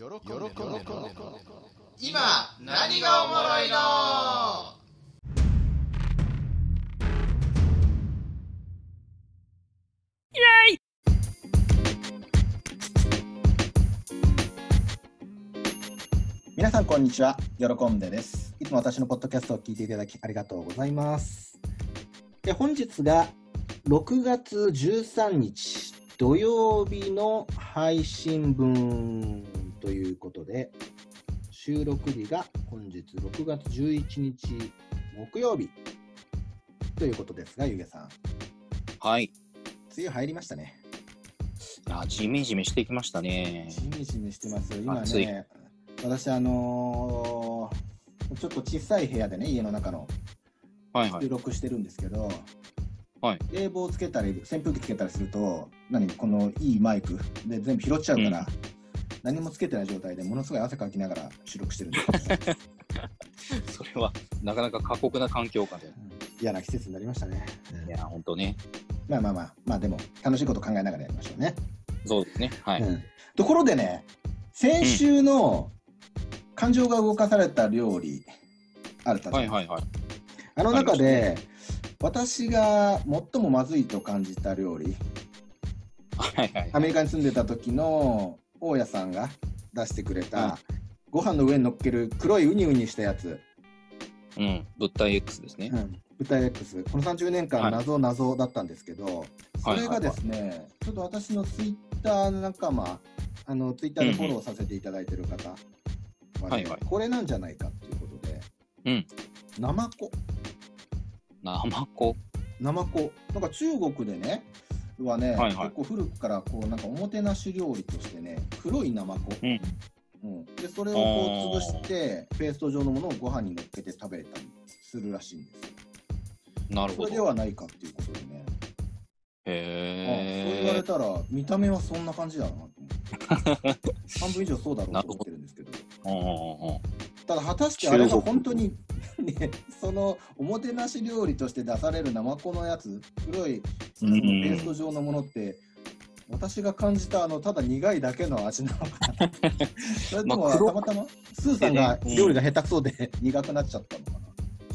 喜んで飲んで今何がおもろいの？皆さんこんにちは。喜んでです。いつも私のポッドキャストを聞いていただきありがとうございます。で本日が6月13日土曜日の配信分ということで収録日が本日6月11日木曜日ということですがゆげさんはい。梅雨入りましたねあ、ジメジメしてきましたね。じめじめしてます今暑いね私あのーちょっと小さい部屋でね家の中のはいはい収。録してるんですけど、はい冷房つけたり扇風機つけたりすると何このいいマイクで全部拾っちゃうから、うん何もつけてない状態でものすごい汗かきながら収録してるんです それは、なかなか過酷な環境下で。うん嫌な季節になりましたね、いや、ほんとね。まあまあまあまあでも楽しいこと考えながらやりましょうね、そうですね。はい。うんところでね先週の感情が動かされた料理あるたはいはいはい。あの中で、私が最もまずいと感じた料理はいはい。アメリカに住んでた時の大家さんが出してくれた、うん。ご飯の上に乗っける黒いウニウニしたやつ、うん。物体 X ですね。う。ん、豚 X この30年間はい。謎謎だったんですけど、それがですね、ちょっと私のツイッター仲間あのツイッターでフォローさせていただいてる方はね、はいはい。これなんじゃないかっていうことで、うん、ナマコ。ナマコ？ナマコ。なんか中国でねはね、はいはい結構古くからこうなんかおもてなし料理としてね黒いナマコ、うん。うん、でそれをこう潰してペースト状のものをご飯に乗っけて食べたりするらしいんですよ。なるほど。それではないかっていうことでね、あそう言われへたら見た目はそんな感じだなと思って 半分以上そうだろうと思ってるんですけどー。うんうんうん。ただ果たしてあれが本当に、ね、そのおもてなし料理として出されるナマコのやつ？黒いペースト状のものって、私が感じたあのただ苦いだけの味なのかな。それともまあ黒たまたまスーさんが料理が下手くそで 苦くなっちゃったのかな、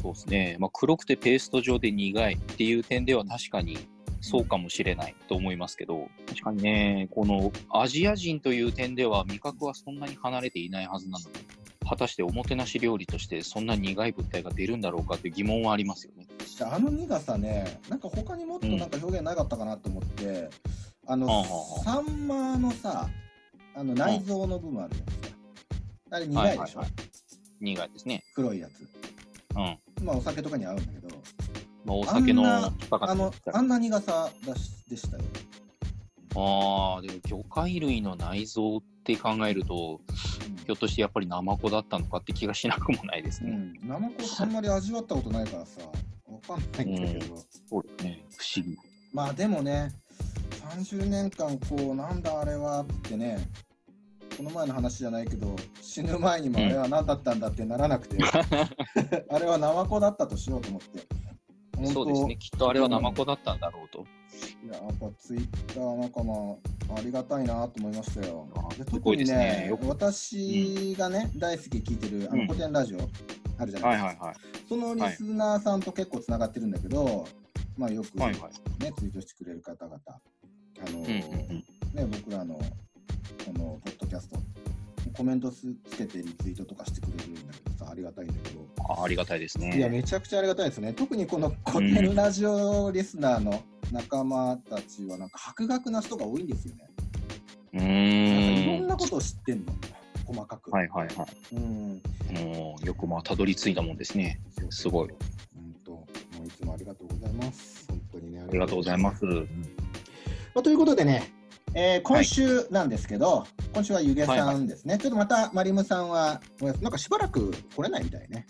そうですね。まあ、黒くてペースト状で苦いっていう点では確かにそうかもしれないと思いますけど、確かにね、このアジア人という点では味覚はそんなに離れていないはずなので、果たしておもてなし料理としてそんな苦い物体が出るんだろうかっていう疑問はありますよね。ああの苦さねなんか他にもっとなんか表現なかったかなと思って、あの、はあはあサンマのさあの内臓の部分あるじゃないですか、あれ苦いでしょ、はいはい苦いですね。黒いやつ。うん。まあお酒とかに合うんだけど。まあ、お酒のあんなあのあんな苦さだしでしたよああ、でも魚介類の内臓って考えると、ひょっとしてやっぱりナマコだったのかって気がしなくもないですね。うん、ナマコあんまり味わったことないからさわかんないんだけど、そうですね。不思議。まあでもね30年間こうなんだあれはってねこの前の話じゃないけど死ぬ前にもあれは何だったんだってならなくて、あれはナマコだったとしようと思ってそうですね。きっとあれはナマコだったんだろうと。いややっぱツイッター仲間ありがたいなと思いましたよあで特にねね私がね、大好き聞いてるあのうん古典ラジオあるじゃないですか、はいはいはい。そのリスナーさんと結構つながってるんだけど、まあよくね、はいはい。ツイートしてくれる方々、あのうんうんうん。ね、僕らのこのポッドキャスト、コメントすつけてリツイートとかしてくれるんだけどさ、ありがたいんだけど、あありがたいですいや、ね。めちゃくちゃありがたいですね。特にこの古典ラジオリスナーの仲間たちは、なんか博学な人が多いんですよね。うなんかいろーん。んなことを知ってんの、細かく。はいはいはうん。い。もうよくまあたどり着いたもんですね。すごい。本当、もういつもありがとうございます。本当にね。ありがとうございます。まあ、ということでね、えー今週なんですけど、今週はゆげさんですね、ちょっとまたマリムさんは、なんかしばらく来れないみたいね。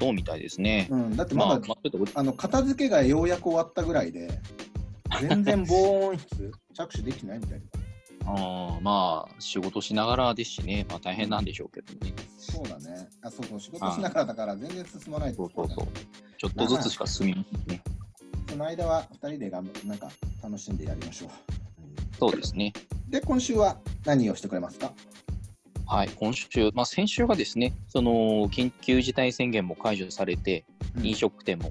そうみたいですね。うん、だってまだ、まあ、あの片付けがようやく終わったぐらいで、全然防音室着手できてないみたいな。あーまあ仕事しながらですしね、まあ大変なんでしょうけどね。そうだね。あ、そうそう、仕事しながらだから全然進まないそうそうそう。ちょっとずつしか進みませんね。その間は2人でがんなんか楽しんでやりましょう。そうですね。で、今週は何をしてくれますか？はい、今週、まあ、先週がですね、その緊急事態宣言も解除されて、うん飲食店も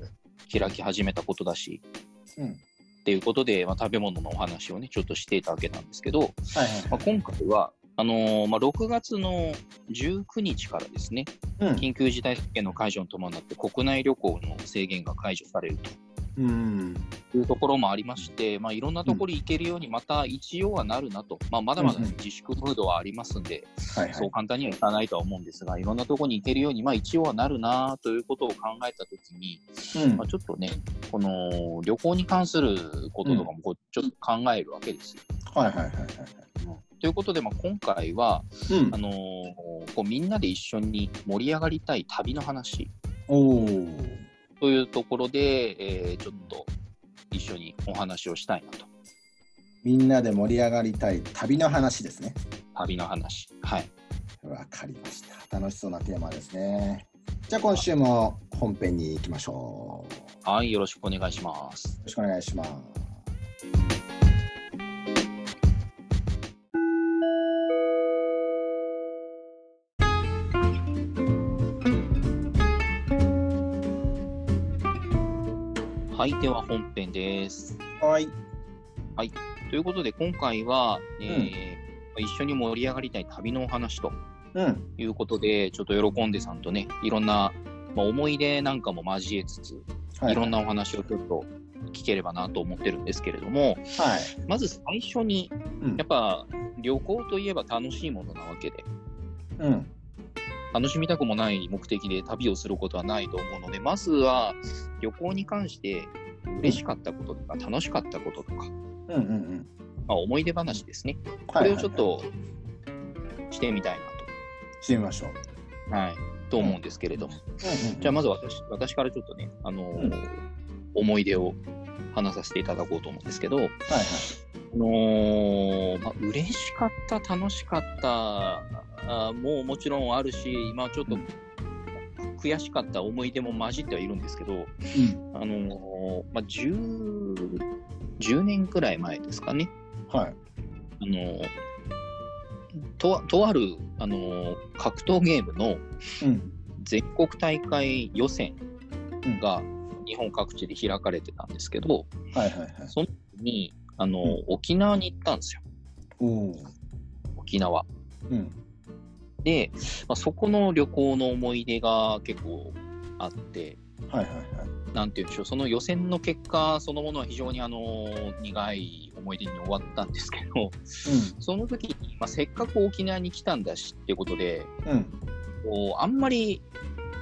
開き始めたことだし、うんっていうことで、まあ、食べ物のお話をね、ちょっとしていたわけなんですけど、はいまあ、今回は、あのーまあ、6月の19日からですね、はい。緊急事態宣言の解除に伴って、国内旅行の制限が解除されるうん。うん。というところもありまして、まあ、いろんなところ行けるように、また一応はなるなと、まあ、まだまだ自粛ムードはありますんで、はいはい。そう簡単にはいかないとは思うんですが、いろんなところに行けるように、まあ、一応はなるなということを考えたときに、うんまあ、ちょっとね、この旅行に関することとかもこうちょっと考えるわけですよ。はいはいはいはい。ということで、まあ、今回は、うんあ。のーこうみんなで一緒に盛り上がりたい旅の話おお。というところで、えーちょっと一緒にお話をしたいなと。みんなで盛り上がりたい旅の話ですね。旅の話。はい。わかりました。楽しそうなテーマですね。じゃあ今週も本編に行きましょう。よはい、よろしくお願いします。ろしくお願いします。はい、では本編です。はい。ということで、今回は、えー一緒に盛り上がりたい旅のお話とうん。いうことで、ちょっと喜んでさんとね、いろんな、まあ、思い出なんかも交えつつ、はいろんなお話をちょっと聞ければなと思ってるんですけれども、はい。まず最初に、うんやっぱ旅行といえば楽しいものなわけで、うん。楽しみたくもない目的で旅をすることはないと思うので、まずは旅行に関して嬉しかったこととか、楽しかったこととか、うんうんうん。まあ、思い出話ですね。こはいれをちょっとしてみたいしてみましょう。なと、はい、と思うんですけれども。じゃあまず私私からちょっとね、あのーうん思い出を話させていただこうと思うんですけど、はいはい。あのーまあ、嬉しかった、楽しかったあもうもちろんあるし、まあ、ちょっとうん悔しかった思い出も混じってはいるんですけど、うん。あのーまあ、10, 10年くらい前ですかね、はい。あのーととある、あのー格闘ゲームのうん。全国大会予選うんが日本各地で開かれてたんですけど、はいはいはい。その時に、あのーうん沖縄に行ったんですよ。沖縄。うん。で、まあ、そこの旅行の思い出が結構あって、はいはいはい。なんていうんでしょう、その予選の結果そのものは非常にあの苦い思い出に終わったんですけど、その時に、まあ、せっかく沖縄に来たんだしっていうことで、うん。うん。こうあんまり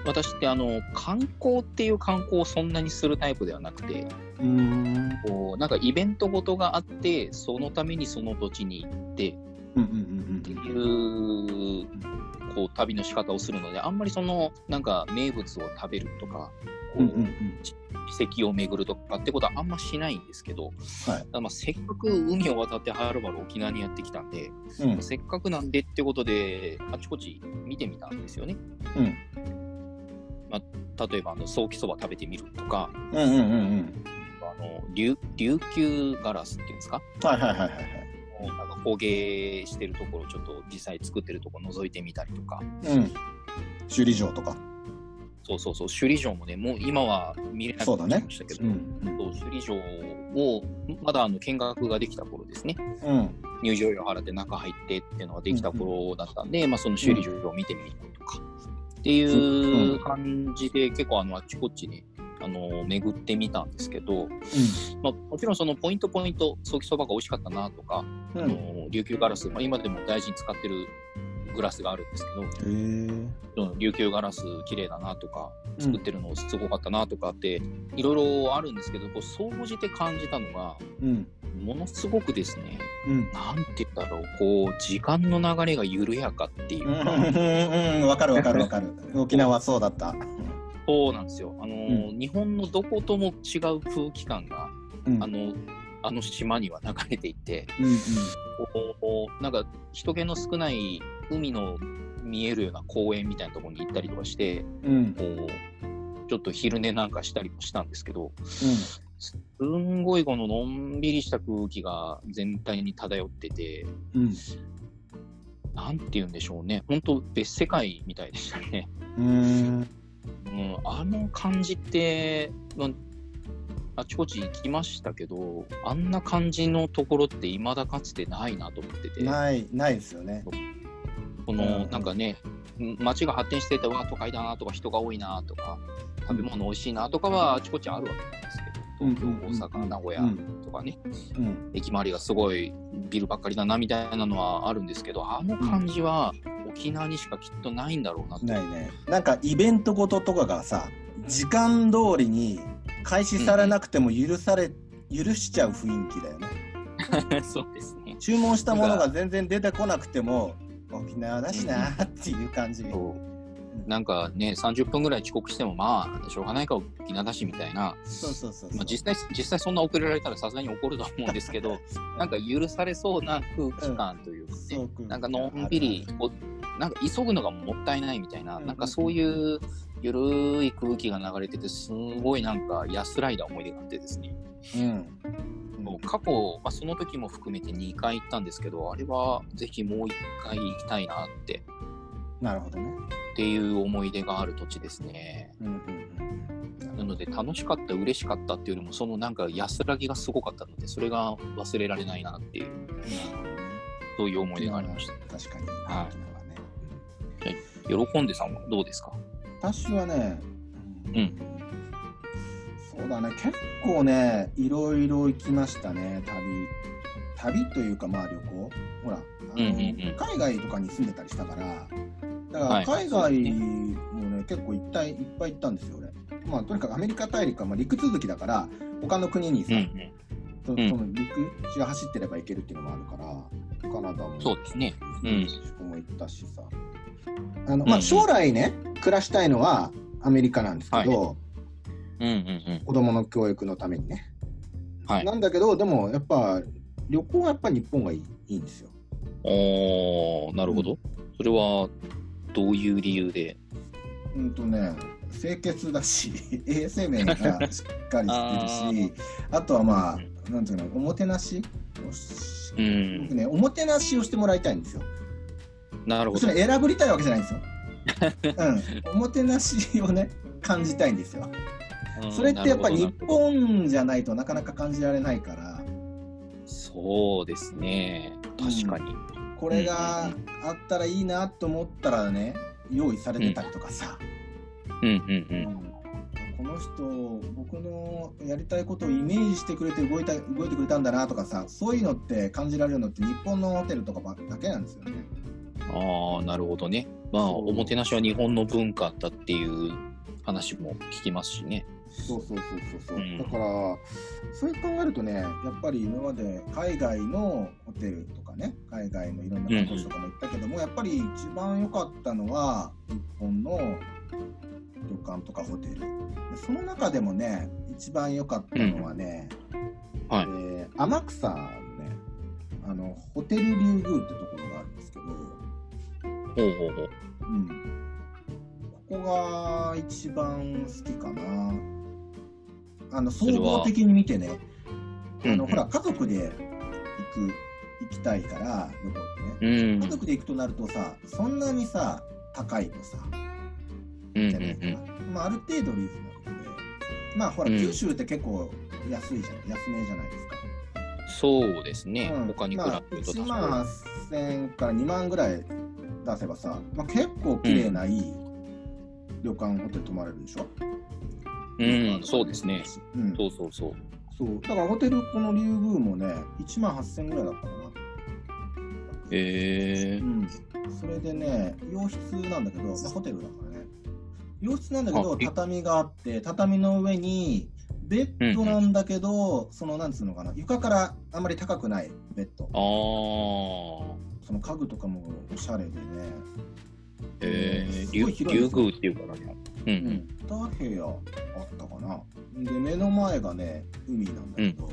私ってあの観光っていう観光をそんなにするタイプではなくて、うーん。こうなんかイベントごとがあって、そのためにその土地に行ってうんうんっていうこう旅の仕方をするので、あんまりそのなんか名物を食べるとか、こう。うんうんうん遺跡を巡るとかってことはあんましないんですけど、はいまあせっかく海を渡ってはるばる沖縄にやってきたんで、うん。うん。せっかくなんでってことで、あちこち見てみたんですよね。うん。例えば、あの、ソーキそば食べてみるとか、うんうんうんうん。あの、琉琉球ガラスっていうんですか？はいはいはいはい工芸してるところ、ちょっと実際作ってるところ覗いてみたりとか、うん。首里城とか。そうそうそう、首里城もね、もう今は見れなくなっちゃいましたけど、うん。首里城をまだあの見学ができた頃ですね、うん。入場料払って中入ってっていうのができた頃だったんで、まあ、その首里城を見てみるとか、っていう感じで、結構あのあっちこっちにあの巡ってみたんですけど、まあ、もちろんそのポイントポイント、ソーキそばが美味しかったなとか、うん。あうん。の琉球ガラス、まあ、今でも大事に使ってるグラスがあるんですけど、琉球ガラス綺麗だなとか、作ってるのすごかったなとかって、いろいろあるんですけど、こう総じて感じたのが、うん。ものすごくですね、うん。なんて言うんだろう、こう、時間の流れが緩やかっていううんか、うん。わかるわかるわかる。沖縄はそうだった。そうなんですよ。あのー、日本のどことも違う空気感が、うん。あの、あの島には流れていて、うんうん。こうなんか人気の少ない海の見えるような公園みたいなところに行ったりとかして、うん。こうちょっと昼寝なんかしたりもしたんですけど、うすんごいこののんびりした空気が全体に漂ってて、ん。うん。なんて言うんでしょうね。本当別世界みたいでしたね。うーん。うん、あの感じって、まあ、あちこち行きましたけど、あんな感じのところって未だかつてないなと思ってて、ない、ないですよね。このうんなんかね、街が発展してて、わあ、都会だなとか、人が多いなとか、食べ物美味しいなとかはあちこちあるわけなんですけど、東京、大阪、名古屋うんとかね、うん。駅周りがすごいビルばっかりだなみたいなのはあるんですけど、あの感じは沖縄にしかきっとないんだろうな。ないね。なんかイベントごととかがさ、時間通りに開始されなくても許され、許しちゃう雰囲気だよね。そうですね。注文したものが全然出てこなくても、沖縄だしなっていう感じ。そうなんかね、30分ぐらい遅刻しても、まあ、しょうがないか、沖縄だしみたいな、そうそうそうそう。まあ、実際、実際そんな遅れられたらさすがに怒ると思うんですけど、なんか許されそうな空気感というかね、そうなんかのんびり、こうなんか急ぐのがもったいないみたいな、うんなんかそういうゆるい空気が流れてて、すごいなんか安らいだ思い出があってですね、うん。もう過去、まあ、その時も含めて2回行ったんですけど、あれはぜひもう1回行きたいなってなるほどね。っていう思い出がある土地ですね。うんうんうん。なので楽しかった、嬉しかったっていうよりも、そのなんか安らぎがすごかったので、それが忘れられないなっていう。そういう思い出がありました。確かに。沖はい縄ね。喜んでさんはどうですか？私はね、うんそうだね、結構ね、いろいろ行きましたね、旅。旅というか、まあ旅行。ほら、あのうんうんうん海外とかに住んでたりしたから、だはいから海外もね、結構いっぱいいっぱい行ったんですよ、俺。まあ、とにかくアメリカ大陸はまあ陸続きだから、他の国にさ、うんうん。そその陸地が走ってれば行けるっていうのもあるから、カナダもそうですね。うんも行ったしさ。あのまあ、うんうん将来ね、暮らしたいのはアメリカなんですけど、うんうん子供の教育のためにね。うん。はい。なんだけど、でもやっぱ旅行はやっぱ日本がいいいいんですよ。おー、なるほど。それはどういう理由で？うんとね、清潔だし、衛生面がしっかりしてるし、あとはまあ、なんていうの、おもてなし？をしうん僕。ね、おもてなしをしてもらいたいんですよ。なるほどそ。れ選ぶりたいわけじゃないんですよ。うん、おもてなしをね、感じたいんですよ。うんそれってやっぱ日本じゃないとなかなか感じられないから、そうですね。確かに。これがあったらいいなと思ったらね、用意されてたりとかさ、うんうんうん。この人、僕のやりたいことをイメージしてくれて動いた動いてくれたんだなとかさ、そういうのって感じられるのって日本のホテルとかばだけなんですよね。ああ、なるほどね。まあ、おもてなしは日本の文化だっていう話も聞きますしね。そうそうそうそうそう、うん。だからそう考えるとねやっぱり今まで海外のホテルとかね海外のいろんな観光地とかも行ったけども、やっぱり一番良かったのは日本の旅館とかホテル。でその中でもね一番良かったのはね、はい。えー天草のねあのホテル竜宮ってところがあるんですけど、ほうほうほう。うん、ここが一番好きかな。あの総合的に見てね、あのほら家族で行く行きたいから旅行ってうね、ん。家族で行くとなるとさ、そんなにさ高いとさ、うんじゃないか。まあある程度リーズナブルで、まあほらうん。九州って結構安いじゃん、安めじゃないですか。そうですね。うん。他に比まあ、1べると多少万8000円から2万ぐらい出せばさ、まあ、結構綺麗ないい旅館ホテル泊まれるでしょ、うん、そうですね。うん、そうそうそう。そう。だからホテルこの竜宮もね1万8000円ぐらいだったかな、えー、うん、それでね洋室なんだけど、まあ、ホテルだからね。洋室なんだけど畳があって畳の上にベッドなんだけど、そのなんつうのかな床からあんまり高くないベッド。あー。その家具とかもおしゃれでねえー、す竜宮っていうからね。うんう、ん、2部屋あったかな。で目の前がね海なんだけど、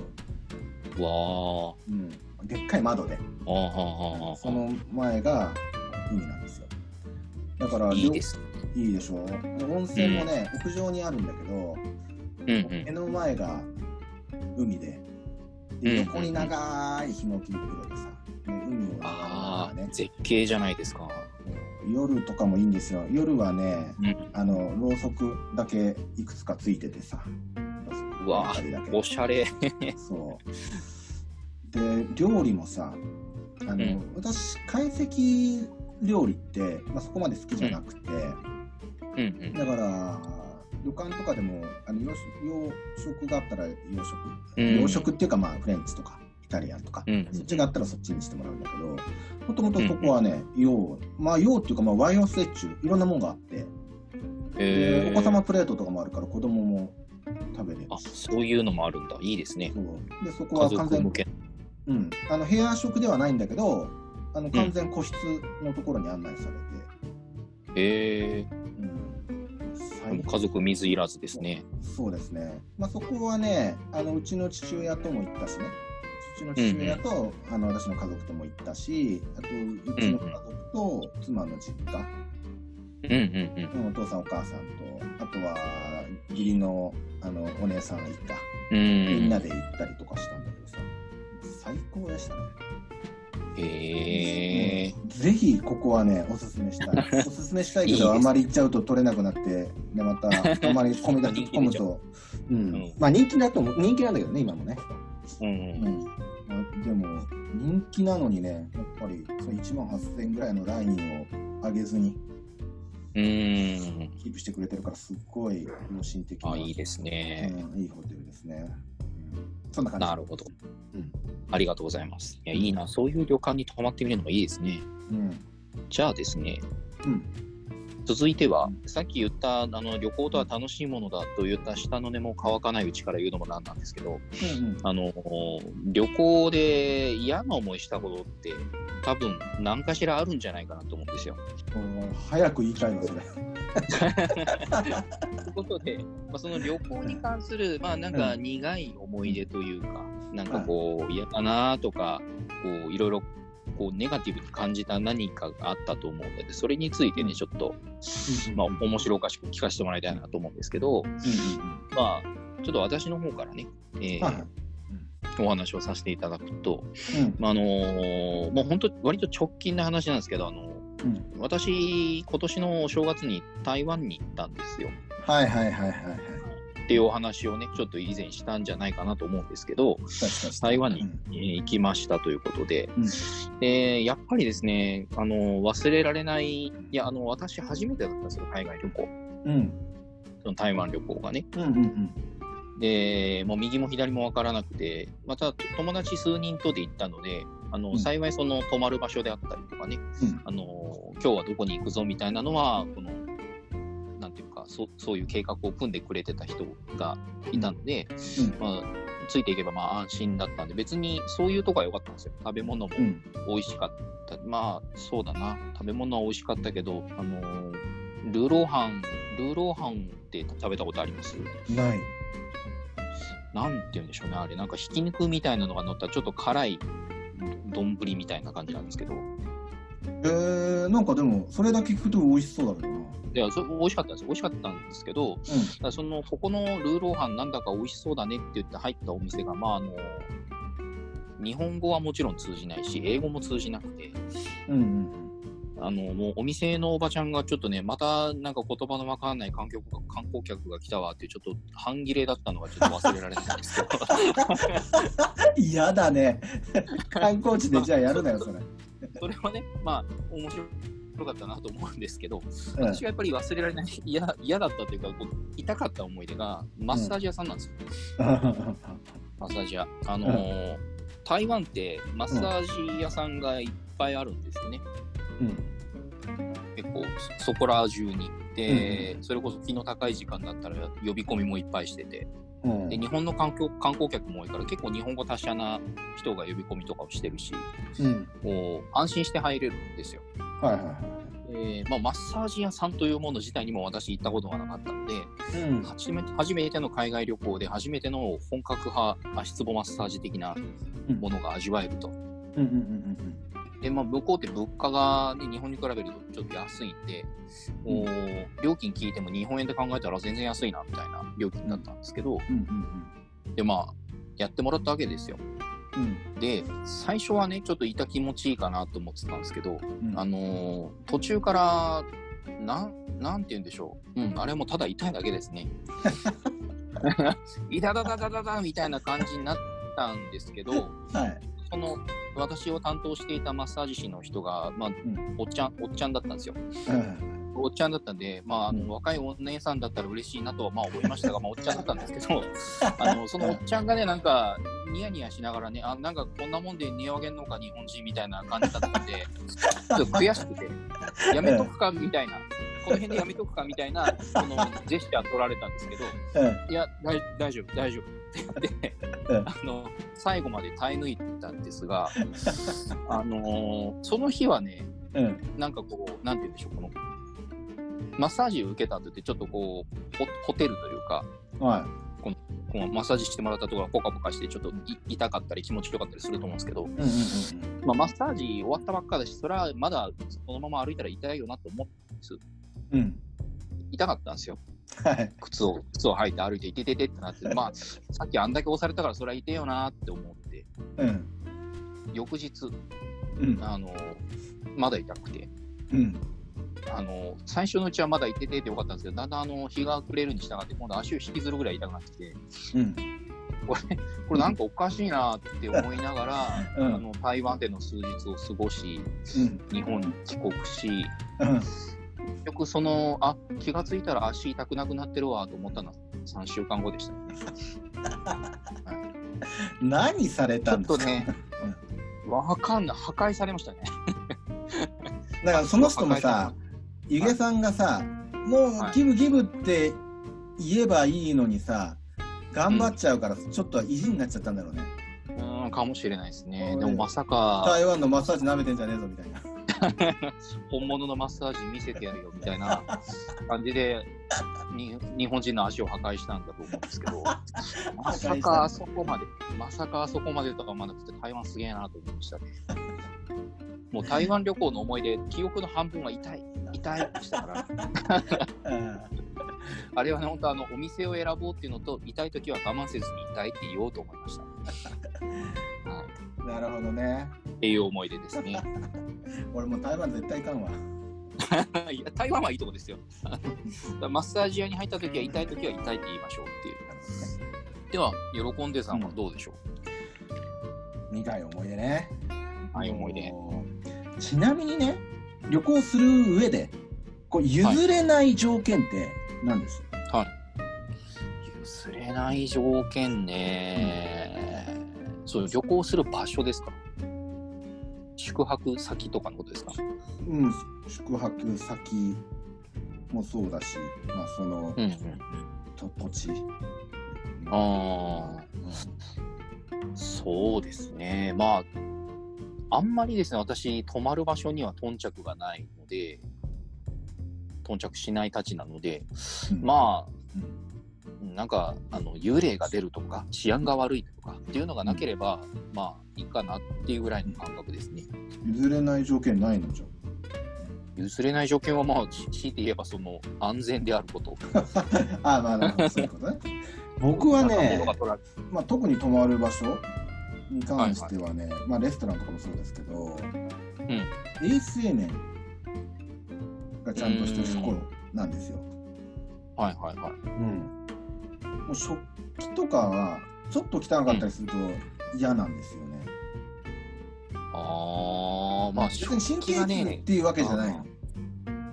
うん。わうん。でっかい窓で。ー。あーはーはその前が海なんですよ。だからーいいです。いいでしょ。で温泉もね、屋上にあるんだけど、うんうん。目。の前が海で。うんうんうん。で横に長いひのき風呂でさ、で海を眺めながらね。ね。絶景じゃないですか。夜とかもいいんですよ。夜はね、うんあの、ろうそくだけいくつかついててさ。うわおしゃれ。そう。で、料理もさ、あの、うん私、懐石料理って、まあ、そこまで好きじゃなくて、うんうん。だから、旅館とかでも、あの洋食があったら洋食、うん洋食っていうか、まあ、フレンチとか、イタリアンとか、うんそっちがあったらそっちにしてもらうんだけど、もともとそこはね、洋、まあ、洋っていうか、まあ、和洋折衷、いろんなもんがあって、でえお子様プレートとかもあるから、子供も食べれるあ、し。そういうのもあるんだ。いいですね。そう。でそこ家は完全。うん、あの部屋食ではないんだけど、あの完全個室のところに案内されて、へえうん、家族水いらずですね。そうですね、まあ、そこはねあの、うちの父親とも行ったしね、うちの父親と、あの私の家族とも行ったし、あとうちの家族と妻の実家、うんうんうんお父さん、お母さんと、あとは義理のあのお姉さん一家、うん。うん。みんなで行ったりとかしたんだけどさ、最高でしたね。へえ。ぜひここはね、おすすめしたい。おすすめしたいけど、あまり行っちゃうと取れなくなって、でまた、あまり込み出し込むと、うんうんまあ人気だと人気なんだけどね、今もね。うんうんまあ、でも、人気なのにね、やっぱりその1万8000円ぐらいのラインを上げずに。キープしてくれてるから、すっごい良心的な、あ、いいですね。うん、いいホテルですね。うんそんな感じ。なるほど。うんありがとうございます。いや、いいな。そういう旅館に泊まってみるのもいいですね。うん。じゃあですね、うん続いては、さっき言ったあの旅行とは楽しいものだと言った下の根も乾かないうちから言うのもなんなんですけど、うんうんあの旅行で嫌な思いしたことって多分何かしらあるんじゃないかなと思うんですよ。早く言いたいわ、それ。ということで、まあ、その旅行に関する、まあなんか苦い思い出というか、なんかこう嫌だなとか、こういろいろこうネガティブに感じた何かがあったと思うので、それについてね、ちょっと、まあ面白おかしく聞かせてもらいたいなと思うんですけど、まあちょっと私の方からね、えーはいはい。お話をさせていただくと、うん。まああのーもう本当割と直近な話なんですけど、あのうん。私今年のお正月に台湾に行ったんですよ。はいはいはいはいはい。っていうお話をね、ちょっと以前したんじゃないかなと思うんですけど、台湾に行きましたということで、うん。でやっぱりですね、あの忘れられない、いや、あの私、初めてだったんですよ、海外旅行、うん。その台湾旅行がね。うんうんで、もう右も左も分からなくて、また友達数人とで行ったので、あのうん。幸いその泊まる場所であったりとかね、うん。あの今日はどこに行くぞみたいなのは、このなんていうかそ、そういう計画を組んでくれてた人がいたので、うんまあ、ついていけばまあ安心だったんで、別にそういうとこは良かったんですよ。食べ物もうん美味しかった。まあ、そうだな。食べ物は美味しかったけど、あのルーローハン、ルーローハンって食べたことあります？ない。なんて言うんでしょうね、あれ、なんかひき肉みたいなのが乗ったちょっと辛い丼みたいな感じなんですけど、えー、なんかでも、それだけ聞くと美味しそうだけどな。いや、それ美味しかったんですよ。美味しかったんですけど、だからその、ここのルーローハンなんだか美味しそうだねって言って入ったお店が、まあ、あの、日本語はもちろん通じないし、英語も通じなくて、うん。うんあの、もうお店のおばちゃんがちょっとね、またなんか言葉のわからない観光客 観光客が来たわってちょっと半切れだったのがちょっと忘れられないんですけど。うん。嫌だね。観光地でじゃあやるなよ、それ。それはね、まあ、面白かったなと思うんですけど、うん私がやっぱり忘れられない、嫌嫌だったというか、こう痛かった思い出が、マッサージ屋さんなんですよ、マッサージ屋。あのー台湾ってマッサージ屋さんがいっぱいあるんですよね。うん。結構、そそこら中に。で、それこそ気の高い時間だったら呼び込みもいっぱいしてて、うんで日本の観光観光客も多いから、結構日本語達者な人が呼び込みとかをしてるし、うん。もう安心して入れるんですよ。はいはいはえーまあ、マッサージ屋さんというもの自体にも私行ったことがなかったので、い。うん。初めて初めての海外旅行で初めての本格派足つぼマッサージ的なものが味わえると。うんうんうんで、まあ、向こうって物価が、ね、日本に比べるとちょっと安いんで、もう料金聞いても日本円で考えたら全然安いなみたいな料金だったんですけど、で、まあ、やってもらったわけですよ。うん。で、最初はね、ちょっといた気持ちいいかなと思ってたんですけど、うんあのー途中から、なん、なんて言うんでしょう。うん、あれもただ痛いだけですね。いたたたたたたみたいな感じになったんですけど、はい。その、私を担当していたマッサージ師の人が、まあ、ん。おっちゃん、おっちゃんだったんですよ。うん。おっちゃんだったんで、まあ、あのうん。若いお姉さんだったら嬉しいなとはまあ思いましたが、まあ、おっちゃんだったんですけど、あのそのおっちゃんがね、なんか、ニヤニヤしながらね、あなんかこんなもんで似合わげんのか、日本人みたいな感じだったんで、ちょっと悔しくて、やめとくかみたいな、この辺でやめとくかみたいな、そのジェスチャー取られたんですけど、うんいや、大大丈夫、大丈夫って言って、うん あの最後まで耐え抜いたんですが、あのその日はね、うん。なんかこう、なんて言うんでしょう、この、マッサージを受けた後って、ちょっとこう、ほホテルというか、はこのマッサージしてもらったところがポカポカして、ちょっとい痛かったり気持ちよかったりすると思うんですけど、い。うんうんまあ、マッサージ終わったばっかだし、それはまだそのまま歩いたら痛いよなと思うん。うん。痛かったんですよ。はい。靴を、靴を履いて歩いて、いてててってなって、まあ、さっきあんだけ押されたからそれは痛いよなって思って、うん。翌日、うん。あの、まだ痛くて、うん。あの、最初のうちはまだいてててよかったんですけど、だんだんあの、日が暮れるに従って、今度足を引きずるぐらい痛くなってきて、うん。これ、これなんかおかしいなって思いながら、うんあの、台湾での数日を過ごし、うん。日本に帰国し、うん。結局その、あ、気がついたら足痛くなくなってるわと思ったのは3週間後でしたね。何されたんですか？っとね、わかんない。破壊されましたね。だからその人もさ、ゆげさんがさ、もうはいギブギブって言えばいいのにさ、頑張っちゃうから、ちょっと意地になっちゃったんだろうね。うん、かもしれないですね。でもまさか、台湾のマッサージ舐めてんじゃねえぞみたいな。本物のマッサージ見せてやるよみたいな感じでに日本人の足を破壊したんだと思うんですけど、まさかあそこまで、まさかあそこまでとは思わなくて、台湾すげえなと思いましたね。もう台湾旅行の思い出、記憶の半分は痛い、痛いでしたから、うんあれはね、本当あの、お店を選ぼうっていうのと、痛い時は我慢せずに痛いって言おうと思いました。はい、なるほどね。っていう思い出ですね。俺もう台湾絶対行かんわ。いや、台湾はいいとこですよ。マッサージ屋に入った時は痛い時は痛いって言いましょうっていう。では、喜んでさんはどうでしょう、苦い思い出ね。はい、思い出。ちなみにね、旅行する上で、こう譲れない条件って何です、譲れない条件ね、そう、旅行する場所ですか？宿泊先とかのことですか？うん、宿泊先もそうだし、まあその、うんうん。と土地。ああ、そうですね。まあ、あんまりですね、私、泊まる場所には頓着がないので、頓着しないたちなので、うんまあ、うんなんか、あの、幽霊が出るとか、治安が悪いとかっていうのがなければ、まあ、いいかなっていうぐらいの感覚ですね。譲れない条件ないのじゃ譲れない条件は、まあ、し強いて言えば、その、安全であること。あ あ、まあなるほど、そういうことね。僕はねまあ、特に泊まる場所に関してはね、まあ、レストランとかもそうですけど、衛生面がちゃんとしてるところなんですよ。はいはいはい。うん、もう食器とかはちょっと汚かったりすると嫌なんですよね。ああ、まあ、別に神経が質っていうわけじゃないの。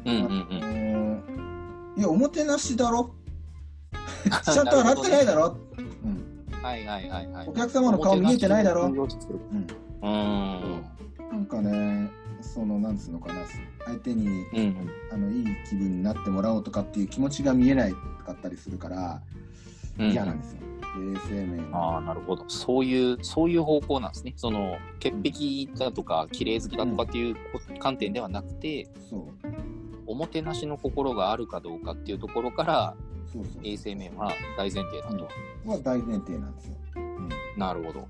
うんうんうん。いや、おもてなしだろ？ちゃんと洗ってないだろ、うん、はいはいはいはいお。客様の顔見えてないだろ、ううん、ーん。なんかね、その、なんつうのかな、相手にうんうん。あのいい気分になってもらおうとかっていう気持ちが見えないかったりするからうん嫌なんですよ。衛生面ああ、なるほど。そういう、そういう方向なんですね。その、潔癖だとか、綺麗好きだとかっていうこ観点ではなくて、そうおもてなしの心があるかどうかっていうところから、そうそう衛生面は大前提だと。は大前提なんですよ。うんなるほど。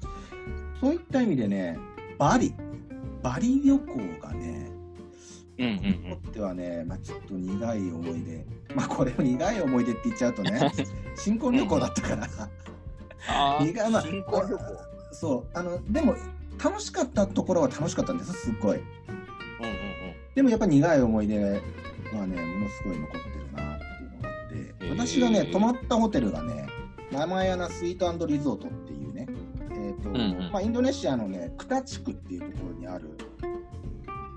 そういった意味でね、バリ、バリ旅行がね、うんうん僕にとってはね、まあ、ちょっと苦い思い出、まあこれを苦い思い出って言っちゃうとね、新婚旅行だったから、ああ、苦いまあ新婚旅行。そう。あのでも楽しかったところは楽しかったんですすっごい。うんうんでもやっぱ苦い思い出はねものすごい残ってるなっていうのがあって。私がね泊まったホテルがねママヤナスイートリゾートっていうねえーとんうん。まあ、インドネシアのねクタ地区っていうところにある、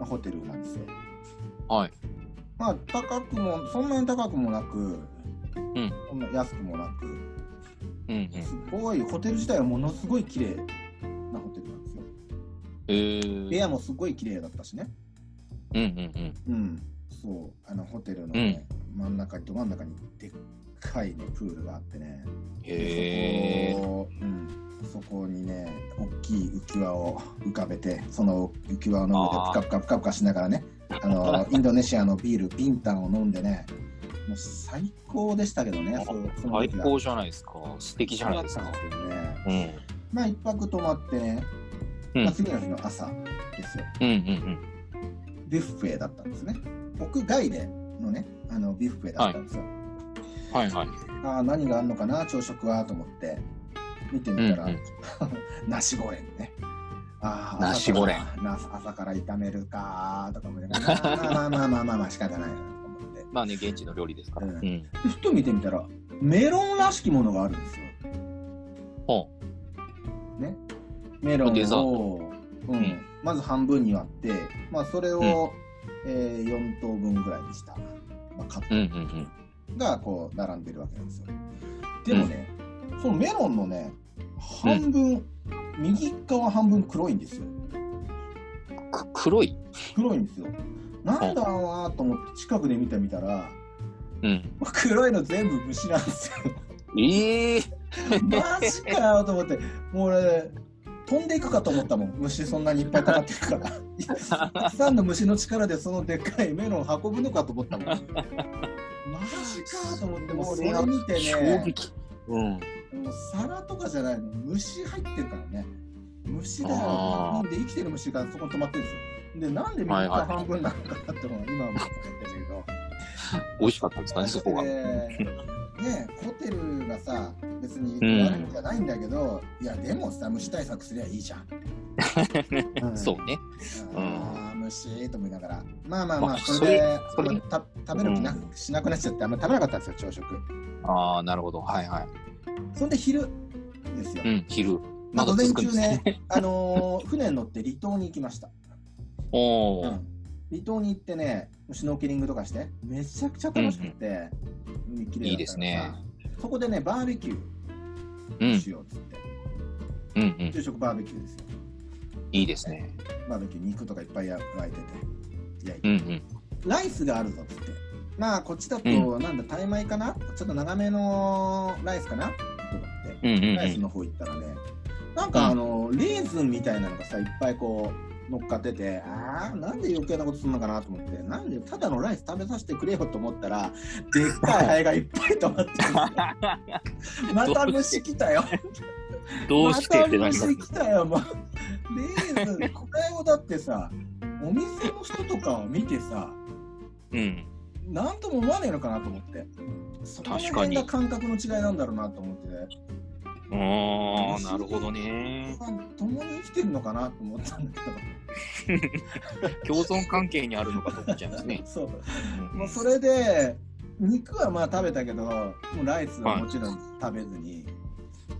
まあ、ホテルなんですよ。うん。はい。まあ高くもそんなに高くもなく、んそんな安くもなくうんうん。すごいホテル自体はものすごい綺麗なホテルなんですよえー。部屋もすごい綺麗だったしねうんうんうん。うんそうあのホテルの、ね真ん中にど真ん中にでっかい、ね、プールがあってねへえ。そこ,、うん、そこにね大きい浮き輪を浮かべてその浮き輪の上であープカプカプカプカしながらねあのインドネシアのビールビンタンを飲んでねもう最高でしたけどねそ最高じゃないですか。素敵じゃないですか。すね。うん。まあ一泊泊まってね、うん。まあ、次の日の朝ですよ。うんうんビュッフェだったんですね。屋外でのねあのビュッフェだったんですよ、うん。はいはい。ああ何があるのかな朝食はと思って見てみたら、うんうん。ナシゴレンねああナシゴレン朝からな朝から炒めるかとか思いながらまあまあまあまあまあまあ仕方ないなと思ってまあね、現地の料理ですから。ううんふと見てみたらメロンらしきものがあるんですよほねメロンを、うんうんまず半分に割って、まあ、それを、うんえー4等分ぐらいにした、まあ、カッう。うんうんうん。トがこう並んでるわけなんですよでもね、そのメロンのね半分、右側半分黒いんですよく黒い？黒いんですよなんだろうなと思って近くで見てみたらうん。黒いの全部虫なんですよええ。マジかよと思ってもう俺飛んでいくかと思ったもん虫そんなにいっぱいかかってるから たくさんの虫の力でそのでっかいメロン運ぶのかと思ったもん マジかと思ってもうそれ見て衝ね撃。うん。もう皿とかじゃないの。虫入ってるからね。虫だよ。で生きてる虫がそこに止まってるんですよ。でなんで右はいはい側半分なのかなってのは今は思ってるけど。美味しかったんですかね、そこが。でねホテルがさ別にうん。悪いんじゃないんだけど、いやでもさ虫対策すりゃいいじゃん、うん。そうね。あー虫と思いながら。まあまあまあまあそれでそれ食べる気な、しなくなっちゃってあんま食べなかったんですよ朝食。ああ、なるほど。はいはい。そんで昼ですよ、うん、昼。まあ、午前中ねね。あのー 船に乗って離島に行きました、おお。うん離島に行ってねシュノーケリングとかしてめちゃくちゃ楽しくて、海綺麗だったからさいいですねそこでねバーベキュうんーしようっつって、うんうん。昼食バーベキューですよいいですね。バーベキュー肉とかいっぱい焼いてて焼いてうんうん。ライスがあるぞっつってまあこっちだと、うなんだタイ米かな？ちょっと長めのライスかな？と思ってうんうんうん。ライスの方行ったらね、なんかあの、レーズンみたいなのがさ、いっぱいこう、乗っかってて、ああ、なんで余計なことするのかなと思って、なんでただのライス食べさせてくれよと思ったら、でっかいハエがいっぱい止まって。また虫来たよ。どうして？ってなりますまた虫来たよ、もう。レーズン、これをだってさ、お店の人とかを見てさ、うん。なんとも思わねえのかなと思って。そこら辺が感覚の違いなんだろうなと思って、ね。ああ、なるほどね。共に生きてるのかなと思ったんだけど。共存関係にあるのかと思っちゃいますね。そう。うんもうそれで、肉はまあ食べたけど、もうライスはもちろん食べずに、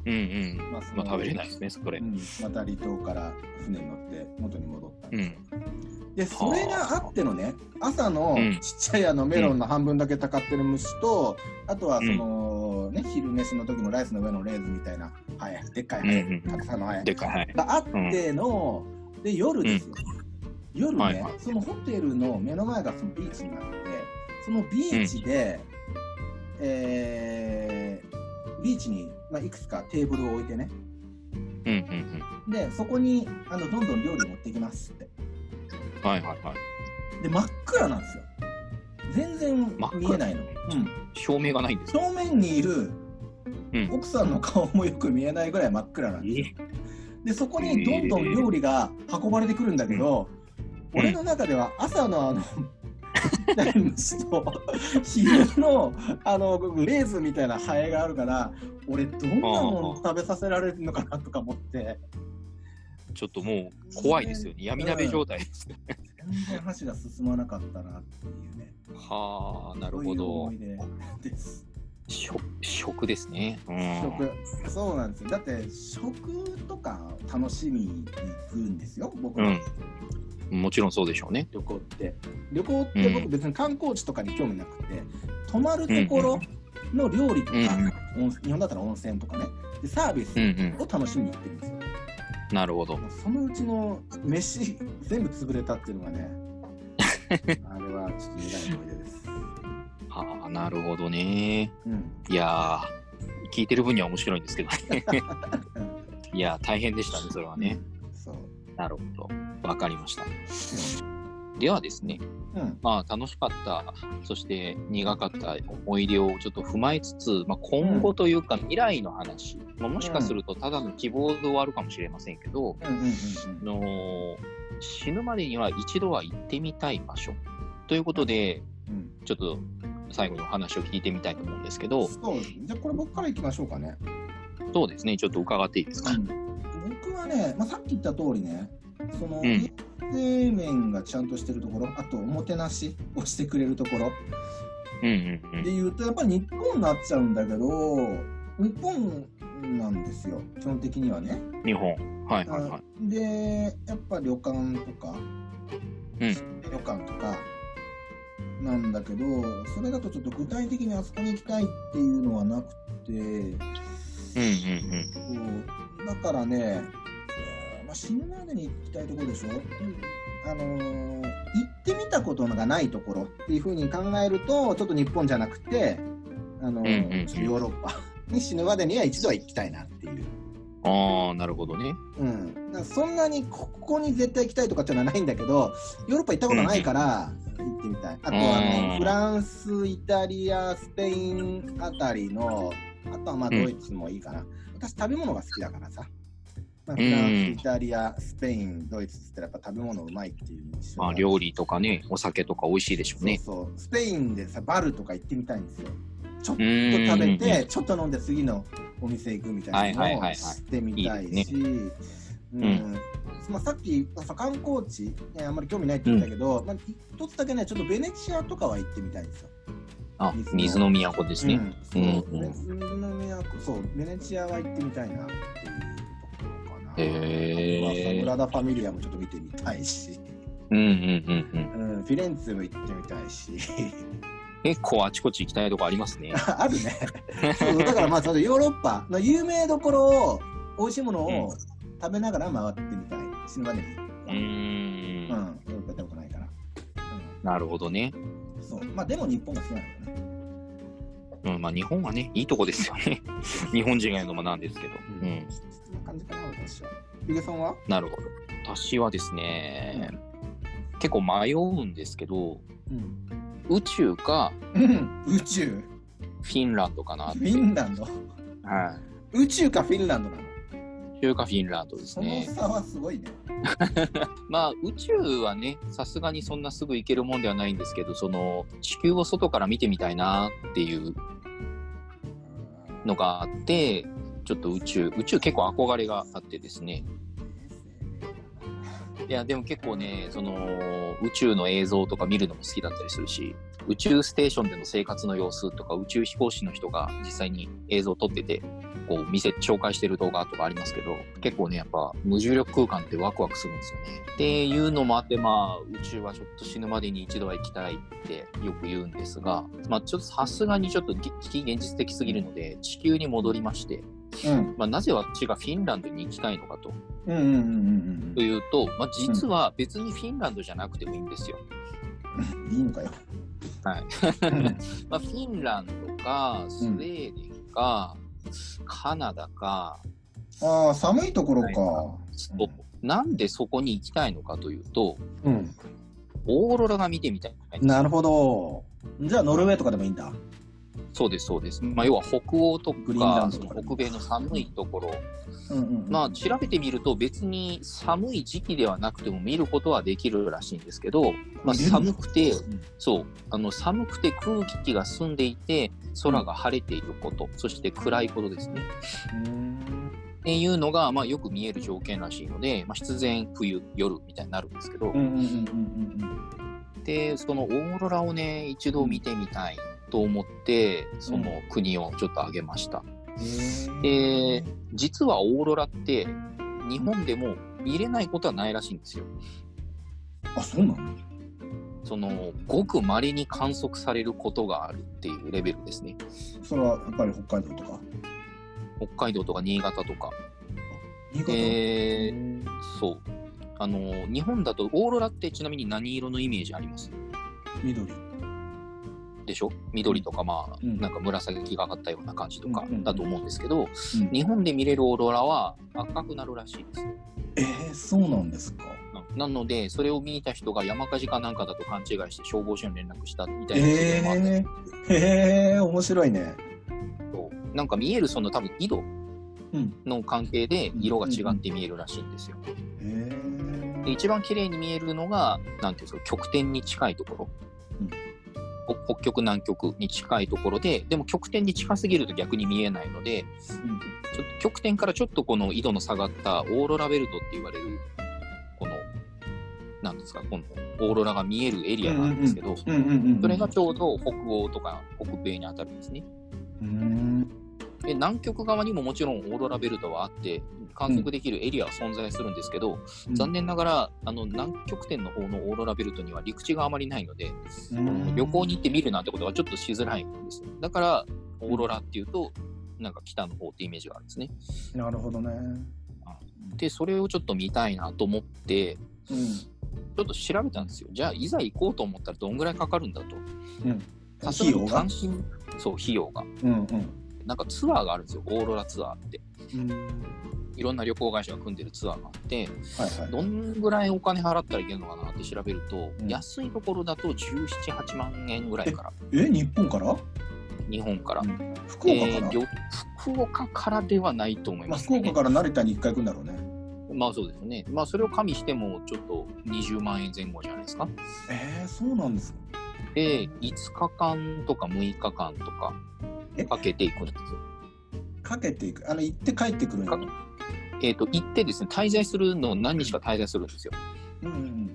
うんうん。まあ食べれないですね、それう。ん、また離島から船に乗って元に戻ったんですよ。で、それがあってのね、朝のうんちっちゃいあのメロンの半分だけたかってる虫と、あとはその、ね、昼飯の時のライスの上のレーズンみたいな、はい、でっかいうんうんたくさんのハエでっかい。はい。があっての、で、夜ですよ。夜ね、はいはいそのホテルの目の前がそのビーチになって、そのビーチで、えービーチに、まあ、いくつかテーブルを置いてね、うんうんうん。で、そこにあのどんどん料理持ってきますって。はいはいはい。で、真っ暗なんですよ。全然見えないの。うん。照明がないんですか正面にいるうん奥さんの顔もよく見えないぐらい真っ暗なんですよ。で、そこにどんどん料理が運ばれてくるんだけど、うん俺の中では朝のあの、虫と昼のあのレーズンみたいなハエがあるから、俺どんなもの食べさせられるのかなとか思って、ちょっともう怖いですよね。闇鍋状態です。全然箸が進まなかったなっていうね。はあ、なるほそういうど思い。出です。食食ですね。うん。食。そうなんですよ。だって、食とか楽しみに行くんですよ、僕は。うん。もちろんそうでしょうね。旅行って。旅行って僕別に観光地とかに興味なくて、泊まるところの料理とか、温日本だったら温泉とかね、でサービスうんうん。を楽しみに行ってるんですよ。なるほど。そのうちの飯全部潰れたっていうのがね、あれはちょっと苦い思い出です。はあ、なるほどね。うん。いやー、聞いてる分には面白いんですけどね。いやー、大変でしたね、それはね。そう。なるほど。わかりました。ではですね、うん。まあ楽しかった、そして苦かった思い出をちょっと踏まえつつ、まあ、今後というか未来の話、まあ、もしかするとただの希望で終わるかもしれませんけど、うんうんうんあの死ぬまでには一度は行ってみたい場所ということで、うん。ちょっと最後にお話を聞いてみたいと思うんですけど、そうですね。じゃあこれ僕から行きましょうかね。そうですね、ちょっと伺っていいですか？僕はね、まあ、さっき言った通りね、その、うん面がちゃんとしてるところ、あとおもてなしをしてくれるところうんうんうん。でいうと、やっぱり日本になっちゃうんだけど、日本なんですよ、基本的にはね。日本。はいはいはい。で、やっぱ旅館とか、うん旅館とかなんだけど、それだとちょっと具体的にあそこに行きたいっていうのはなくて、うんうんそうだからね、えーまあ、死ぬまでに行きたいところでしょ、あのー行ってみたことがないところっていうふうに考えると、ちょっと日本じゃなくて、あのーうんうんうんちょっとヨーロッパに死ぬまでには一度は行きたいなっていう。うん。ああ、なるほどね。うん、そんなにここに絶対行きたいとかっていうのはないんだけど、ヨーロッパ行ったことないから行ってみたい。あとはあうんのフランス、イタリア、スペインあたりの、あとはまあドイツもいいかな。私食べ物が好きだからさ。まあ、フランス、うんイタリア、スペイン、ドイツって言ったらやっぱ食べ物うまいっていう印象がまあ料理とかね、お酒とか美味しいでしょうね。そうそう。スペインでさ、バルとか行ってみたいんですよ。ちょっと食べて、ちょっと飲んで次のお店行くみたいなのをしてみたいし、うんまあ、さっきさ観光地、ね、あんまり興味ないって言ったけど、まあ、一つだけね、ちょっとベネチアとかは行ってみたいんですよ。あ水、の都ですね。うん、そう、うんベ水の都、そう、ベネチアは行ってみたいなっていうところかな。へーあとはサグラダ・ファミリアもちょっと見てみたいし、うんうんうんうん。うん、フィレンツェも行ってみたいし。結構あちこち行きたいとこありますね。あるね。そうだからまあそのヨーロッパの有名どころを美味しいものうんを食べながら回ってみたい。死ぬまでに。うーうん。ん。ヨーロッパ行ったことないから。なるほどね。うん。そう。まあでも日本が好きなんだよね。うん、まあ日本はね、いいとこですよね。日本人が言うのもなんですけど。ううんん。そんな感じかな、私は。ゆげさんは？なるほど。私はですね、結構迷うんですけど、うん。宇宙か宇宙？フィンランドかなって。フィンランド？はい。宇宙かフィンランドな？の宇宙かフィンランドですそのね。差はすごいね。まあ宇宙はね、さすがにそんなすぐ行けるもんではないんですけど、その地球を外から見てみたいなっていうのがあって、ちょっと宇宙、宇宙結構憧れがあってですね。いや、でも結構ね、その宇宙の映像とか見るのも好きだったりするし、宇宙ステーションでの生活の様子とか、宇宙飛行士の人が実際に映像を撮ってて、こう見せ、紹介してる動画とかありますけど、結構ね、やっぱ無重力空間ってワクワクするんですよね。っていうのもあって、まあ、宇宙はちょっと死ぬまでに一度は行きたいってよく言うんですが、まあ、ちょっとさすがにちょっと非現実的すぎるので、地球に戻りまして、うん。まあ、なぜ私がフィンランドに行きたいのかとうんうんうんうんというと、まあ、実は別にフィンランドじゃなくてもいいんですよ。うん。いいのかよ。はい。まあ、フィンランドか、スウェーデンか、カナダか、ああ、寒いところか。なんでそこに行きたいのかというと、うん。オーロラが見てみたい。なるほど。じゃあ、ノルウェーとかでもいいんだ。そうです、そうです。まあ、要は北欧とグリーンラか、ンド北米の寒いところ、うんうんうん。まあ、調べてみると別に寒い時期ではなくても見ることはできるらしいんですけど、まあ、寒くて、うんそう、あの寒くて空気が澄んでいて、空が晴れていること、そして暗いことですね。っていうのが、まあ、よく見える条件らしいので、まあ、必然冬夜みたいになるんですけど、でそのオーロラをね一度見てみたいと思ってその国をちょっと挙げました、うん。で実はオーロラって日本でも見れないことはないらしいんですよ。あ、そうなの？そのごく稀に観測されることがあるっていうレベルですね。それはやっぱり北海道とか？北海道とか新潟とか。新潟、えーそう。あの日本だとオーロラってちなみに何色のイメージあります？緑。でしょ？緑とかまあ、うん。なんか紫がかったような感じとかうんうんうん。だと思うんですけど、うん。日本で見れるオーロラは赤くなるらしいです。えー、そうなんですか。なので、それを見た人が山火事かなんかだと勘違いして消防署に連絡したみたいな事例もあったりえー、えー、面白いね。と、なんか見えるその多分緯度うん。の関係で色が違って見えるらしいんですよ。えで一番綺麗に見えるのが、なんていうんですか、極点に近いところ。うんお北極、南極に近いところで、でも極点に近すぎると逆に見えないので、うんちょっと極点からちょっとこの緯度の下がったオーロラベルトって言われる、なんですか、このオーロラが見えるエリアがあるんですけど、うんうんうん。それがちょうど北欧とか北米に当たるんですね。うん。で南極側にももちろんオーロラベルトはあって観測できるエリアは存在するんですけど、残念ながらあの南極点の方のオーロラベルトには陸地があまりないので、うん旅行に行って見るなんてことはちょっとしづらいんですよだからオーロラっていうとなんか北の方ってイメージがあるんですねなるほどね。でそれをちょっと見たいなと思ってうん。ちょっと調べたんですよじゃあいざ行こうと思ったらどんぐらいかかるんだとうん。さすが？に単身そう費用がうんうん。なんかツアーがあるんですよオーロラツアーってうん。いろんな旅行会社が組んでるツアーがあってはいはい。どんぐらいお金払ったらいけるのかなって調べると、うん安いところだと17、8万円ぐらいから、え、日本から？日本から。うん福岡から、えー福岡からではないと思います、福岡から成田に一回行くんだろうね。まあそうですね。まあそれを加味してもちょっと20万円前後じゃないですか。えー、そうなんですか？で、5日間とか6日間とかえかけていくんですよ。かけていく？あの、行って帰ってくるんやかえっ、と、行ってですね、滞在するの何日か滞在するんですよ。うんうん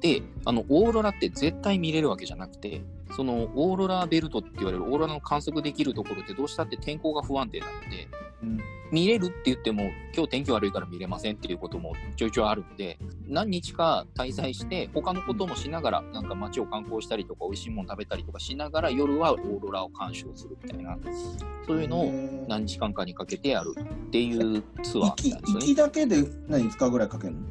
で、あの、オーロラって絶対見れるわけじゃなくて、そのオーロラベルトって言われるオーロラの観測できるところってどうしたって天候が不安定なので、うん。見れるって言っても、今日天気悪いから見れませんっていうこともちょいちょいあるんで、何日か滞在して、他のこともしながら、なんか街を観光したりとか、美味しいもの食べたりとかしながら、夜はオーロラを鑑賞するみたいな、そういうのをを何日間かにかけてやるっていうツアーなんですよね。きだけで何5日ぐらいかけるの？い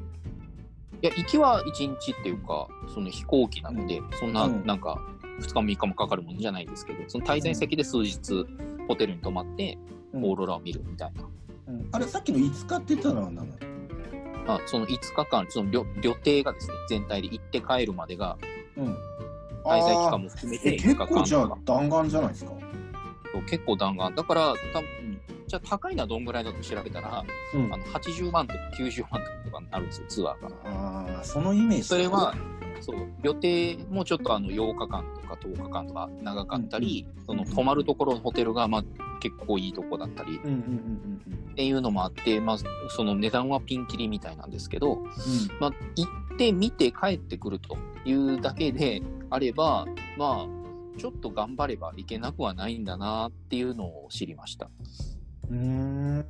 や、行きは1日っていうか、その飛行機なので、そんな、うんなんか、2日も3日もかかるものじゃないんですけど、その滞在先で数日、ホテルに泊まって、うん。オーロラを見るみたいな。うん。あれさっきの5日って言ってたのは何なの？あその5日間、その旅旅程がですね、全体で行って帰るまでが、うん。滞在期間も含めてえ5日間結構じゃあ弾丸じゃないですか？そう結構弾丸。だから、多分じゃあ高いのはどんぐらいだと調べたら、うん。あの80万とか90万とかになるんですよ、ツアーが。ああそのイメージ。それは、そう、予定もちょっとあの8日間とか10日間とか長かったり、その泊まるところのホテルがまあ結構いいとこだったり。うんうんうんっていうのもあって、まあ、その値段はピンキリみたいなんですけど、うん。まあ、行ってみて帰ってくるというだけであれば、まあ、ちょっと頑張ればいけなくはないんだなっていうのを知りました。うん。う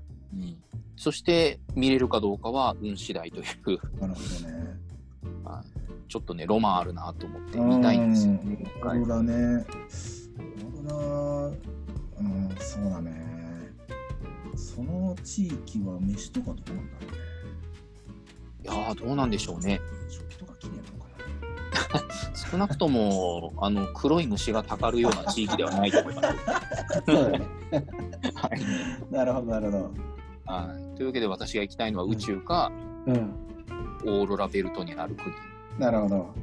そして見れるかどうかは運次第という、なるほどねちょっとね、ロマンあるなと思って見たいんですよ。ね。うん。オーロラね。うん。そうだね。その地域は飯とかどうなんだろうね。いやー、どうなんでしょうね。食器とか綺麗なのかな。少なくとも、あの、黒い虫がたかるような地域ではないと思います。そうだね。はい。なるほどなるほど。はい。というわけで私が行きたいのは宇宙か、うん。オーロラベルトにある国。なるほど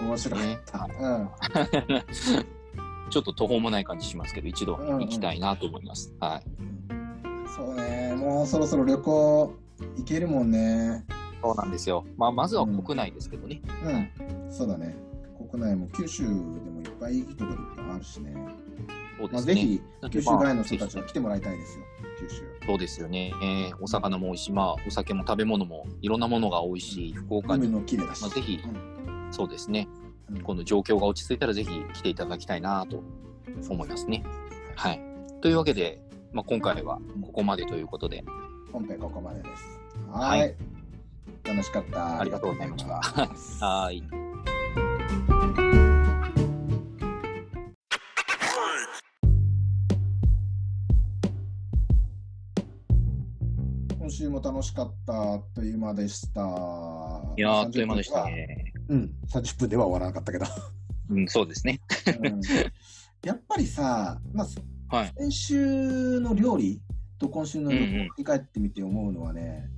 面白かった、うん ちょっと途方もない感じしますけど、一度行きたいなと思います。はい。そうねもうそろそろ旅行行けるもんねそうなんですよ。まあ、まずは国内ですけどね。うんそうだね国内も九州でもいっぱいいいところいっぱいあるしねまあ、そうですね。ぜひ、九州外の人たちまあは来てもらいたいですよ、九州。そうですよね。えーお魚も美味しい、まあ、お酒も食べ物もいろんなものが美味しい福岡海に。まあぜひうんそうですね。うんこの状況が落ち着いたらぜひ来ていただきたいなと思いますね。はい。というわけで、まあ、今回はここまでということで、本編ここまでです。ははいい。楽しかった。ありがとうございました はーい。も楽しかったあっという間でした。いやー、あっという間でしたね。うん、30分では終わらなかったけど。うん、そうですね。うんやっぱりさ、まあ、はい。先週の料理と今週の旅うんうん行を振り返ってみて思うのはね、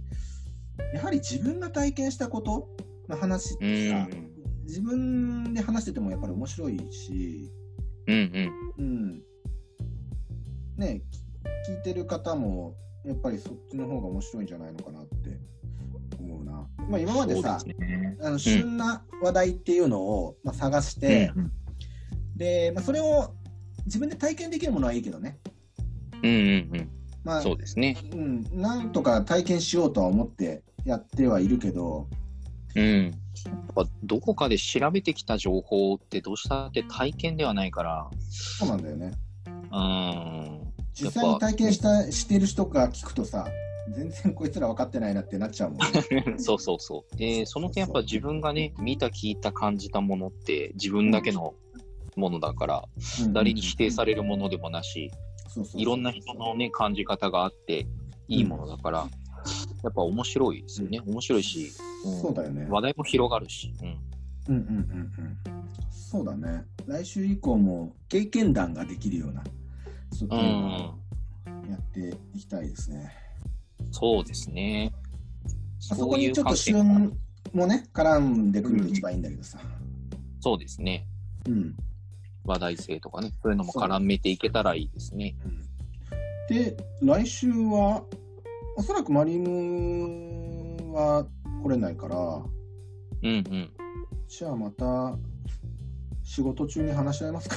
やはり自分が体験したことの話っうてさ、ん。自分で話しててもやっぱり面白いし、うんうん。うん。ね、き聞いてる方も、やっぱりそっちの方が面白いんじゃないのかなって思うな。まあ今までさ、ね。あの旬な話題っていうのを、まあ、探して、うんで、まあ、それを自分で体験できるものはいいけどね。うんうんうん。まあ、そうですね。うん、なんとか体験しようとは思ってやってはいるけど、うん。やっぱどこかで調べてきた情報ってどうしたって体験ではないから、そうなんだよね。うん。実際に体験したしてる人が聞くとさ、全然こいつら分かってないなってなっちゃうもんね。そうそうそう。で、その点やっぱ自分がね、見た、聞いた、感じたものって自分だけのものだから、うん誰に否定されるものでもなし、いろんな人のね、感じ方があっていいものだから、やっぱ面白いですよね。面白いし、うんそうだよね。話題も広がるし。うん。うんうんうんうん。そうだね。来週以降も経験談ができるような、そうんのをやっていきたいですね。そうですね。あそこにちょっと旬もね、絡んでくると一番いいんだけどさ。そうですね。うん。話題性とかね、そういうのも絡めていけたらいいですね。で、来週は、おそらくマリムは来れないから、うんうん。じゃあまた仕事中に話し合いますか？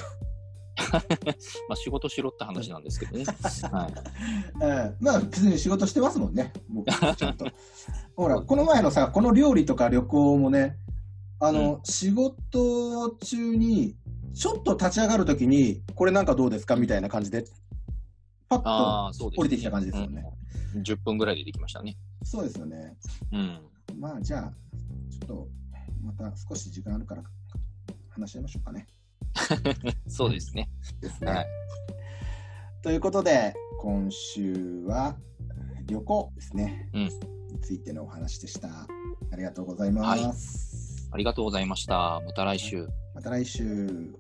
まあ仕事しろって話なんですけどね。はい。ええまあ別に仕事してますもんね、僕ちゃんと。ほら、この前のさ、この料理とか旅行もね、あの、仕事中に、ちょっと立ち上がるときに、これなんかどうですかみたいな感じで、パッと。降りてきた感じですよねうん。10分ぐらいでできましたね。そうですよね。うん。まあじゃあ、ちょっと、また少し時間あるから、話し合いましょうかね。そうですね。ですはい。ということで、今週は旅行ですね。うんについてのお話でした。ありがとうございます。ありがとうございました。また来週。また来週。